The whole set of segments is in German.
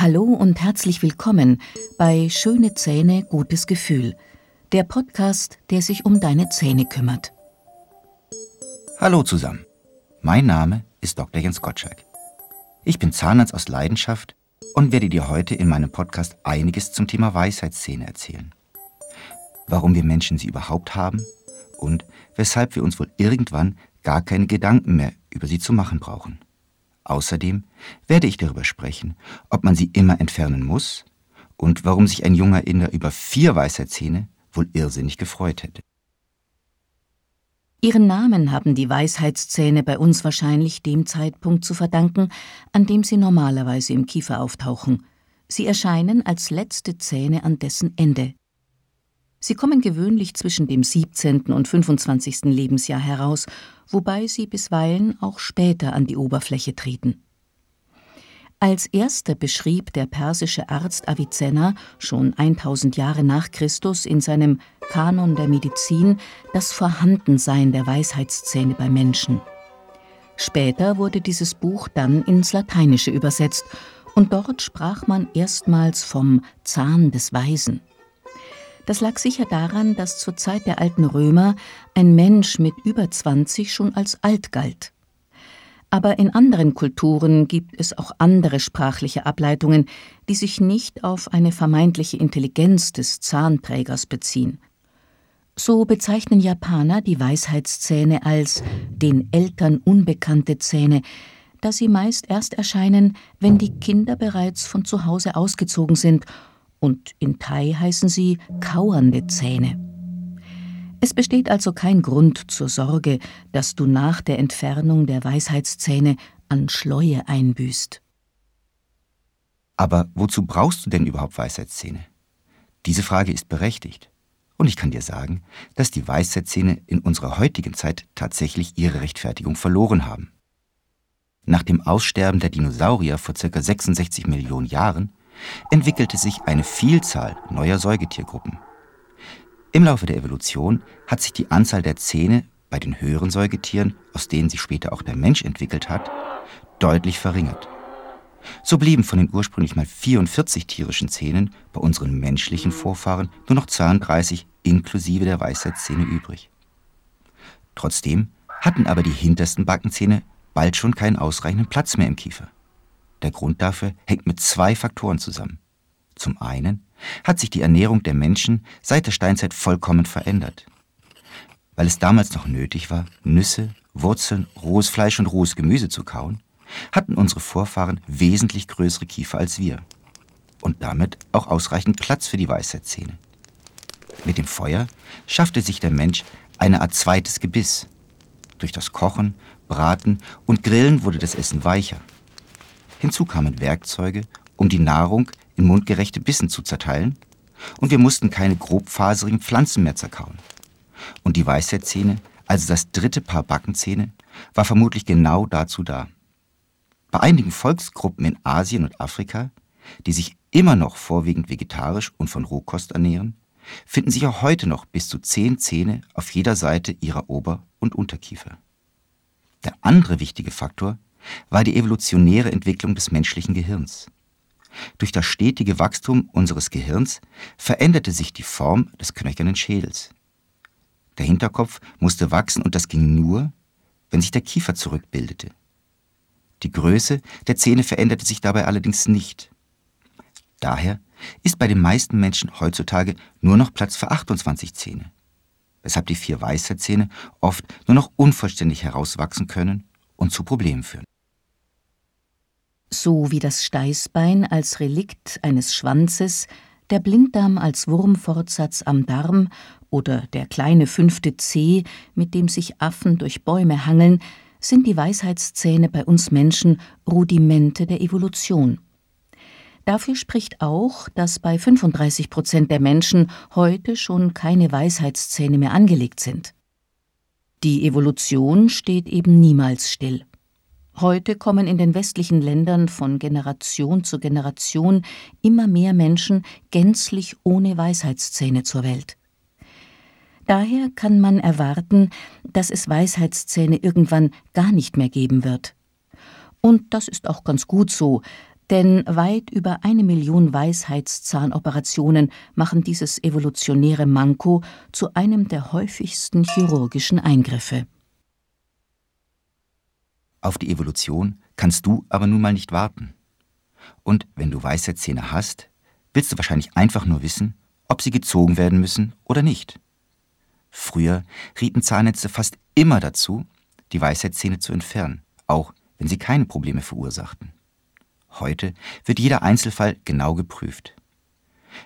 Hallo und herzlich willkommen bei Schöne Zähne, gutes Gefühl, der Podcast, der sich um deine Zähne kümmert. Hallo zusammen. Mein Name ist Dr. Jens Gottschalk. Ich bin Zahnarzt aus Leidenschaft und werde dir heute in meinem Podcast einiges zum Thema Weisheitszähne erzählen. Warum wir Menschen sie überhaupt haben und weshalb wir uns wohl irgendwann gar keine Gedanken mehr über sie zu machen brauchen. Außerdem werde ich darüber sprechen, ob man sie immer entfernen muss und warum sich ein junger Inder über vier Weisheitszähne wohl irrsinnig gefreut hätte. Ihren Namen haben die Weisheitszähne bei uns wahrscheinlich dem Zeitpunkt zu verdanken, an dem sie normalerweise im Kiefer auftauchen. Sie erscheinen als letzte Zähne an dessen Ende. Sie kommen gewöhnlich zwischen dem 17. und 25. Lebensjahr heraus, wobei sie bisweilen auch später an die Oberfläche treten. Als erster beschrieb der persische Arzt Avicenna schon 1000 Jahre nach Christus in seinem Kanon der Medizin das Vorhandensein der Weisheitszähne bei Menschen. Später wurde dieses Buch dann ins Lateinische übersetzt und dort sprach man erstmals vom Zahn des Weisen. Das lag sicher daran, dass zur Zeit der alten Römer ein Mensch mit über 20 schon als alt galt. Aber in anderen Kulturen gibt es auch andere sprachliche Ableitungen, die sich nicht auf eine vermeintliche Intelligenz des Zahnträgers beziehen. So bezeichnen Japaner die Weisheitszähne als den Eltern unbekannte Zähne, da sie meist erst erscheinen, wenn die Kinder bereits von zu Hause ausgezogen sind und in Thai heißen sie kauernde Zähne. Es besteht also kein Grund zur Sorge, dass du nach der Entfernung der Weisheitszähne an Schleue einbüßt. Aber wozu brauchst du denn überhaupt Weisheitszähne? Diese Frage ist berechtigt. Und ich kann dir sagen, dass die Weisheitszähne in unserer heutigen Zeit tatsächlich ihre Rechtfertigung verloren haben. Nach dem Aussterben der Dinosaurier vor ca. 66 Millionen Jahren entwickelte sich eine Vielzahl neuer Säugetiergruppen. Im Laufe der Evolution hat sich die Anzahl der Zähne bei den höheren Säugetieren, aus denen sich später auch der Mensch entwickelt hat, deutlich verringert. So blieben von den ursprünglich mal 44 tierischen Zähnen bei unseren menschlichen Vorfahren nur noch 32 inklusive der Weisheitszähne übrig. Trotzdem hatten aber die hintersten Backenzähne bald schon keinen ausreichenden Platz mehr im Kiefer. Der Grund dafür hängt mit zwei Faktoren zusammen. Zum einen hat sich die Ernährung der Menschen seit der Steinzeit vollkommen verändert. Weil es damals noch nötig war, Nüsse, Wurzeln, rohes Fleisch und rohes Gemüse zu kauen, hatten unsere Vorfahren wesentlich größere Kiefer als wir. Und damit auch ausreichend Platz für die Weisheitszähne. Mit dem Feuer schaffte sich der Mensch eine Art zweites Gebiss. Durch das Kochen, Braten und Grillen wurde das Essen weicher. Hinzu kamen Werkzeuge, um die Nahrung in mundgerechte Bissen zu zerteilen, und wir mussten keine grobfaserigen Pflanzen mehr zerkauen. Und die Weisheitszähne, also das dritte Paar Backenzähne, war vermutlich genau dazu da. Bei einigen Volksgruppen in Asien und Afrika, die sich immer noch vorwiegend vegetarisch und von Rohkost ernähren, finden sich auch heute noch bis zu zehn Zähne auf jeder Seite ihrer Ober- und Unterkiefer. Der andere wichtige Faktor war die evolutionäre Entwicklung des menschlichen Gehirns. Durch das stetige Wachstum unseres Gehirns veränderte sich die Form des knöchernen Schädels. Der Hinterkopf musste wachsen und das ging nur, wenn sich der Kiefer zurückbildete. Die Größe der Zähne veränderte sich dabei allerdings nicht. Daher ist bei den meisten Menschen heutzutage nur noch Platz für 28 Zähne, weshalb die vier Weisheitszähne oft nur noch unvollständig herauswachsen können und zu Problemen führen. So wie das Steißbein als Relikt eines Schwanzes, der Blinddarm als Wurmfortsatz am Darm oder der kleine fünfte Zeh, mit dem sich Affen durch Bäume hangeln, sind die Weisheitszähne bei uns Menschen Rudimente der Evolution. Dafür spricht auch, dass bei 35 Prozent der Menschen heute schon keine Weisheitszähne mehr angelegt sind. Die Evolution steht eben niemals still. Heute kommen in den westlichen Ländern von Generation zu Generation immer mehr Menschen gänzlich ohne Weisheitszähne zur Welt. Daher kann man erwarten, dass es Weisheitszähne irgendwann gar nicht mehr geben wird. Und das ist auch ganz gut so, Denn weit über eine Million Weisheitszahnoperationen machen dieses evolutionäre Manko zu einem der häufigsten chirurgischen Eingriffe. Auf die Evolution kannst du aber nun mal nicht warten. Und wenn du Weisheitszähne hast, willst du wahrscheinlich einfach nur wissen, ob sie gezogen werden müssen oder nicht. Früher rieten Zahnärzte fast immer dazu, die Weisheitszähne zu entfernen, auch wenn sie keine Probleme verursachten. Heute wird jeder Einzelfall genau geprüft.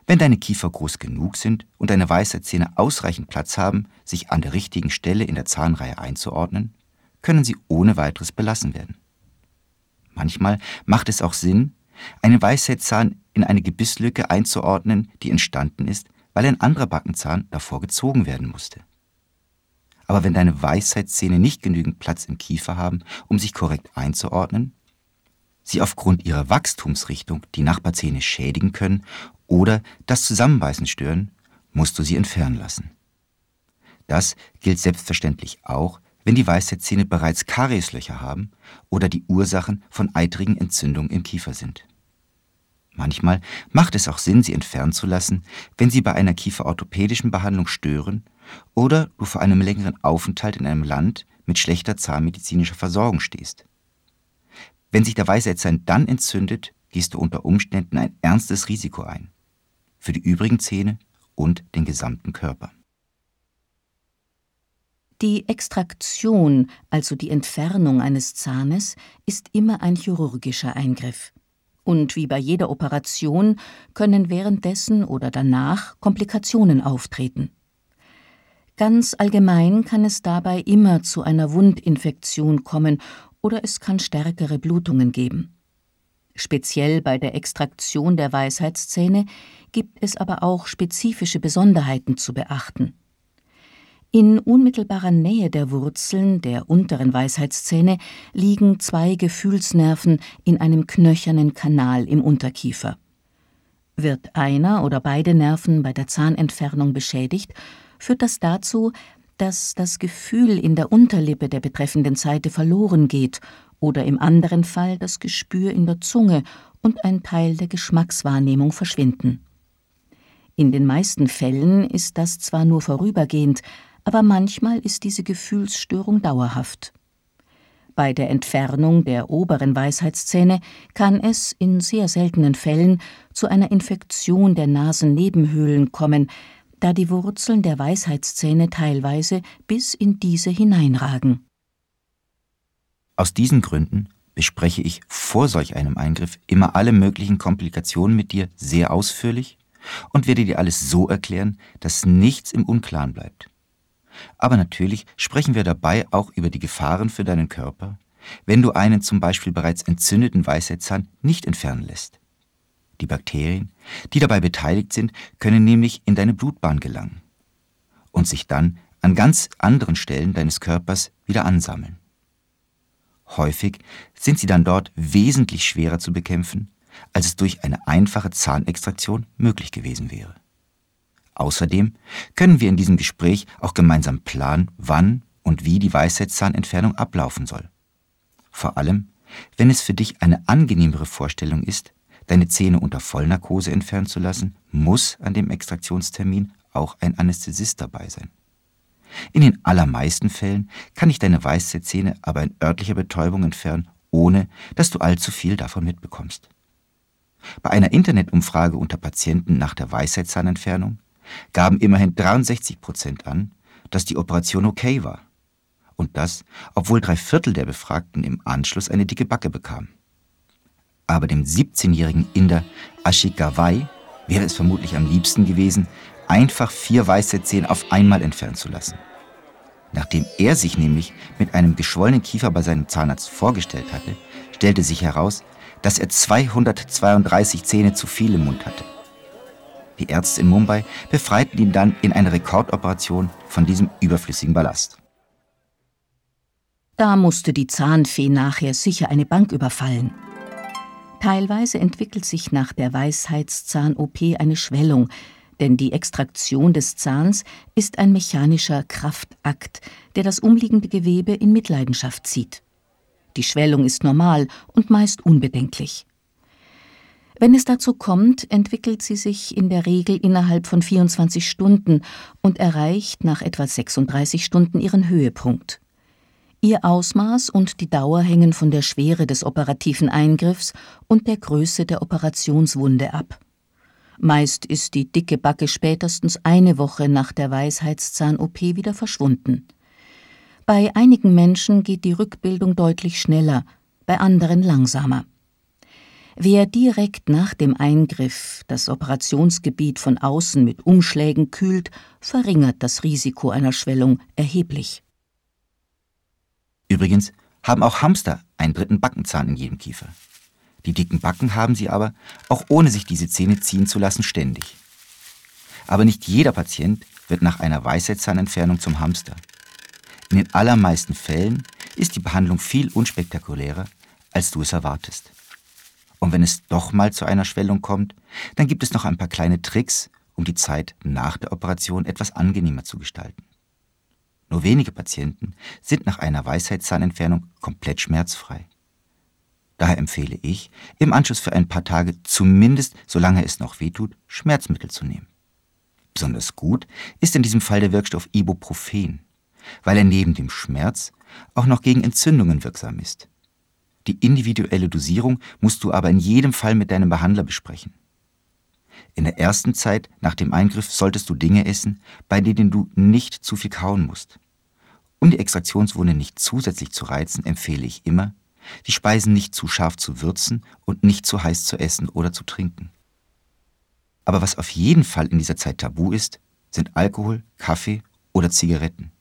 Wenn deine Kiefer groß genug sind und deine Weisheitszähne ausreichend Platz haben, sich an der richtigen Stelle in der Zahnreihe einzuordnen, können sie ohne weiteres belassen werden. Manchmal macht es auch Sinn, einen Weisheitszahn in eine Gebisslücke einzuordnen, die entstanden ist, weil ein anderer Backenzahn davor gezogen werden musste. Aber wenn deine Weisheitszähne nicht genügend Platz im Kiefer haben, um sich korrekt einzuordnen, sie aufgrund ihrer Wachstumsrichtung die Nachbarzähne schädigen können oder das Zusammenbeißen stören, musst du sie entfernen lassen. Das gilt selbstverständlich auch, wenn die Weisheitszähne bereits Karieslöcher haben oder die Ursachen von eitrigen Entzündungen im Kiefer sind. Manchmal macht es auch Sinn, sie entfernen zu lassen, wenn sie bei einer kieferorthopädischen Behandlung stören oder du vor einem längeren Aufenthalt in einem Land mit schlechter zahnmedizinischer Versorgung stehst. Wenn sich der Weisheitszahn dann entzündet, gehst du unter Umständen ein ernstes Risiko ein. Für die übrigen Zähne und den gesamten Körper. Die Extraktion, also die Entfernung eines Zahnes, ist immer ein chirurgischer Eingriff. Und wie bei jeder Operation können währenddessen oder danach Komplikationen auftreten. Ganz allgemein kann es dabei immer zu einer Wundinfektion kommen oder es kann stärkere Blutungen geben. Speziell bei der Extraktion der Weisheitszähne gibt es aber auch spezifische Besonderheiten zu beachten. In unmittelbarer Nähe der Wurzeln der unteren Weisheitszähne liegen zwei Gefühlsnerven in einem knöchernen Kanal im Unterkiefer. Wird einer oder beide Nerven bei der Zahnentfernung beschädigt, führt das dazu, dass das Gefühl in der Unterlippe der betreffenden Seite verloren geht oder im anderen Fall das Gespür in der Zunge und ein Teil der Geschmackswahrnehmung verschwinden. In den meisten Fällen ist das zwar nur vorübergehend, aber manchmal ist diese Gefühlsstörung dauerhaft. Bei der Entfernung der oberen Weisheitszähne kann es in sehr seltenen Fällen zu einer Infektion der Nasennebenhöhlen kommen, da die Wurzeln der Weisheitszähne teilweise bis in diese hineinragen. Aus diesen Gründen bespreche ich vor solch einem Eingriff immer alle möglichen Komplikationen mit dir sehr ausführlich und werde dir alles so erklären, dass nichts im Unklaren bleibt. Aber natürlich sprechen wir dabei auch über die Gefahren für deinen Körper, wenn du einen zum Beispiel bereits entzündeten Weisheitszahn nicht entfernen lässt. Die Bakterien, die dabei beteiligt sind, können nämlich in deine Blutbahn gelangen und sich dann an ganz anderen Stellen deines Körpers wieder ansammeln. Häufig sind sie dann dort wesentlich schwerer zu bekämpfen, als es durch eine einfache Zahnextraktion möglich gewesen wäre. Außerdem können wir in diesem Gespräch auch gemeinsam planen, wann und wie die Weisheitszahnentfernung ablaufen soll. Vor allem, wenn es für dich eine angenehmere Vorstellung ist, deine Zähne unter Vollnarkose entfernen zu lassen, muss an dem Extraktionstermin auch ein Anästhesist dabei sein. In den allermeisten Fällen kann ich deine Weisheitszähne aber in örtlicher Betäubung entfernen, ohne dass du allzu viel davon mitbekommst. Bei einer Internetumfrage unter Patienten nach der Weisheitszahnentfernung gaben immerhin 63 Prozent an, dass die Operation okay war. Und das, obwohl drei Viertel der Befragten im Anschluss eine dicke Backe bekamen. Aber dem 17-jährigen Inder Ashik Gawai wäre es vermutlich am liebsten gewesen, einfach vier weiße Zähne auf einmal entfernen zu lassen. Nachdem er sich nämlich mit einem geschwollenen Kiefer bei seinem Zahnarzt vorgestellt hatte, stellte sich heraus, dass er 232 Zähne zu viel im Mund hatte. Die Ärzte in Mumbai befreiten ihn dann in einer Rekordoperation von diesem überflüssigen Ballast. Da musste die Zahnfee nachher sicher eine Bank überfallen. Teilweise entwickelt sich nach der Weisheitszahn-OP eine Schwellung, denn die Extraktion des Zahns ist ein mechanischer Kraftakt, der das umliegende Gewebe in Mitleidenschaft zieht. Die Schwellung ist normal und meist unbedenklich. Wenn es dazu kommt, entwickelt sie sich in der Regel innerhalb von 24 Stunden und erreicht nach etwa 36 Stunden ihren Höhepunkt. Ihr Ausmaß und die Dauer hängen von der Schwere des operativen Eingriffs und der Größe der Operationswunde ab. Meist ist die dicke Backe spätestens eine Woche nach der Weisheitszahn-OP wieder verschwunden. Bei einigen Menschen geht die Rückbildung deutlich schneller, bei anderen langsamer. Wer direkt nach dem Eingriff das Operationsgebiet von außen mit Umschlägen kühlt, verringert das Risiko einer Schwellung erheblich. Übrigens haben auch Hamster einen dritten Backenzahn in jedem Kiefer. Die dicken Backen haben sie aber, auch ohne sich diese Zähne ziehen zu lassen, ständig. Aber nicht jeder Patient wird nach einer Weisheitszahnentfernung zum Hamster. In den allermeisten Fällen ist die Behandlung viel unspektakulärer, als du es erwartest. Und wenn es doch mal zu einer Schwellung kommt, dann gibt es noch ein paar kleine Tricks, um die Zeit nach der Operation etwas angenehmer zu gestalten. Nur wenige Patienten sind nach einer Weisheitszahnentfernung komplett schmerzfrei. Daher empfehle ich, im Anschluss für ein paar Tage, zumindest solange es noch wehtut, Schmerzmittel zu nehmen. Besonders gut ist in diesem Fall der Wirkstoff Ibuprofen, weil er neben dem Schmerz auch noch gegen Entzündungen wirksam ist. Die individuelle Dosierung musst du aber in jedem Fall mit deinem Behandler besprechen. In der ersten Zeit nach dem Eingriff solltest du Dinge essen, bei denen du nicht zu viel kauen musst. Um die Extraktionswunde nicht zusätzlich zu reizen, empfehle ich immer, die Speisen nicht zu scharf zu würzen und nicht zu heiß zu essen oder zu trinken. Aber was auf jeden Fall in dieser Zeit tabu ist, sind Alkohol, Kaffee oder Zigaretten.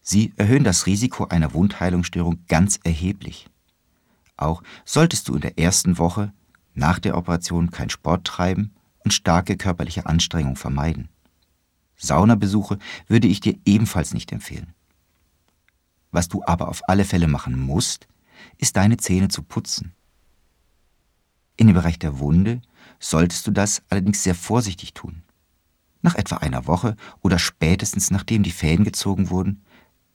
Sie erhöhen das Risiko einer Wundheilungsstörung ganz erheblich. Auch solltest du in der ersten Woche nach der Operation kein Sport treiben und starke körperliche Anstrengung vermeiden. Saunabesuche würde ich dir ebenfalls nicht empfehlen. Was du aber auf alle Fälle machen musst, ist deine Zähne zu putzen. In dem Bereich der Wunde solltest du das allerdings sehr vorsichtig tun. Nach etwa einer Woche oder spätestens nachdem die Fäden gezogen wurden,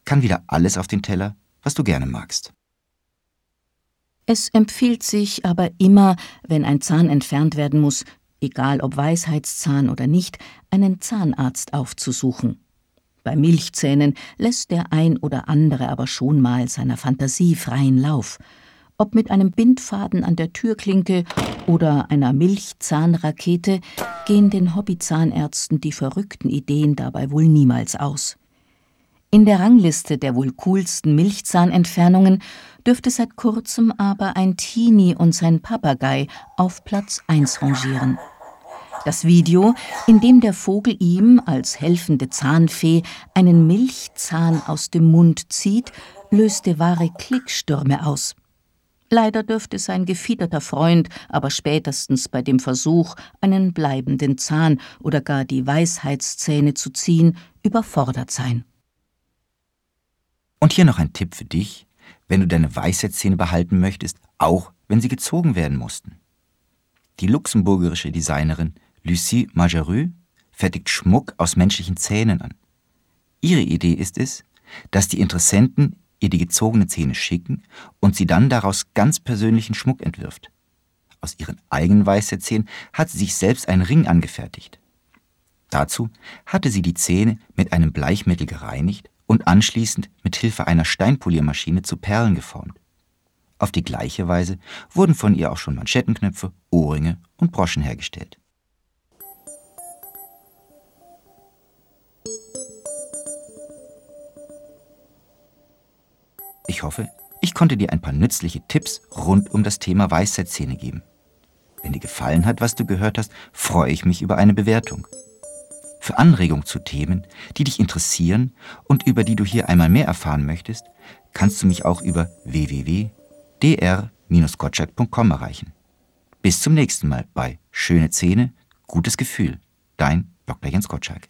kann wieder alles auf den Teller, was du gerne magst. Es empfiehlt sich aber immer, wenn ein Zahn entfernt werden muss, egal ob Weisheitszahn oder nicht, einen Zahnarzt aufzusuchen. Bei Milchzähnen lässt der ein oder andere aber schon mal seiner Fantasie freien Lauf. Ob mit einem Bindfaden an der Türklinke oder einer Milchzahnrakete gehen den Hobbyzahnärzten die verrückten Ideen dabei wohl niemals aus. In der Rangliste der wohl coolsten Milchzahnentfernungen dürfte seit kurzem aber ein Teenie und sein Papagei auf Platz 1 rangieren. Das Video, in dem der Vogel ihm als helfende Zahnfee einen Milchzahn aus dem Mund zieht, löste wahre Klickstürme aus. Leider dürfte sein gefiederter Freund aber spätestens bei dem Versuch, einen bleibenden Zahn oder gar die Weisheitszähne zu ziehen, überfordert sein. Und hier noch ein Tipp für dich, wenn du deine Weisheitszähne behalten möchtest, auch wenn sie gezogen werden mussten. Die luxemburgerische Designerin Lucie Majerus fertigt Schmuck aus menschlichen Zähnen an. Ihre Idee ist es, dass die Interessenten ihr die gezogenen Zähne schicken und sie dann daraus ganz persönlichen Schmuck entwirft. Aus ihren eigenen Weisheitszähnen hat sie sich selbst einen Ring angefertigt. Dazu hatte sie die Zähne mit einem Bleichmittel gereinigt und anschließend mit Hilfe einer Steinpoliermaschine zu Perlen geformt. Auf die gleiche Weise wurden von ihr auch schon Manschettenknöpfe, Ohrringe und Broschen hergestellt. Hoffe, ich konnte dir ein paar nützliche Tipps rund um das Thema Weisheitszähne geben. Wenn dir gefallen hat, was du gehört hast, freue ich mich über eine Bewertung. Für Anregungen zu Themen, die dich interessieren und über die du hier einmal mehr erfahren möchtest, kannst du mich auch über www.dr-gottschalk.com erreichen. Bis zum nächsten Mal bei Schöne Zähne, gutes Gefühl. Dein Dr. Jens Gottschalk.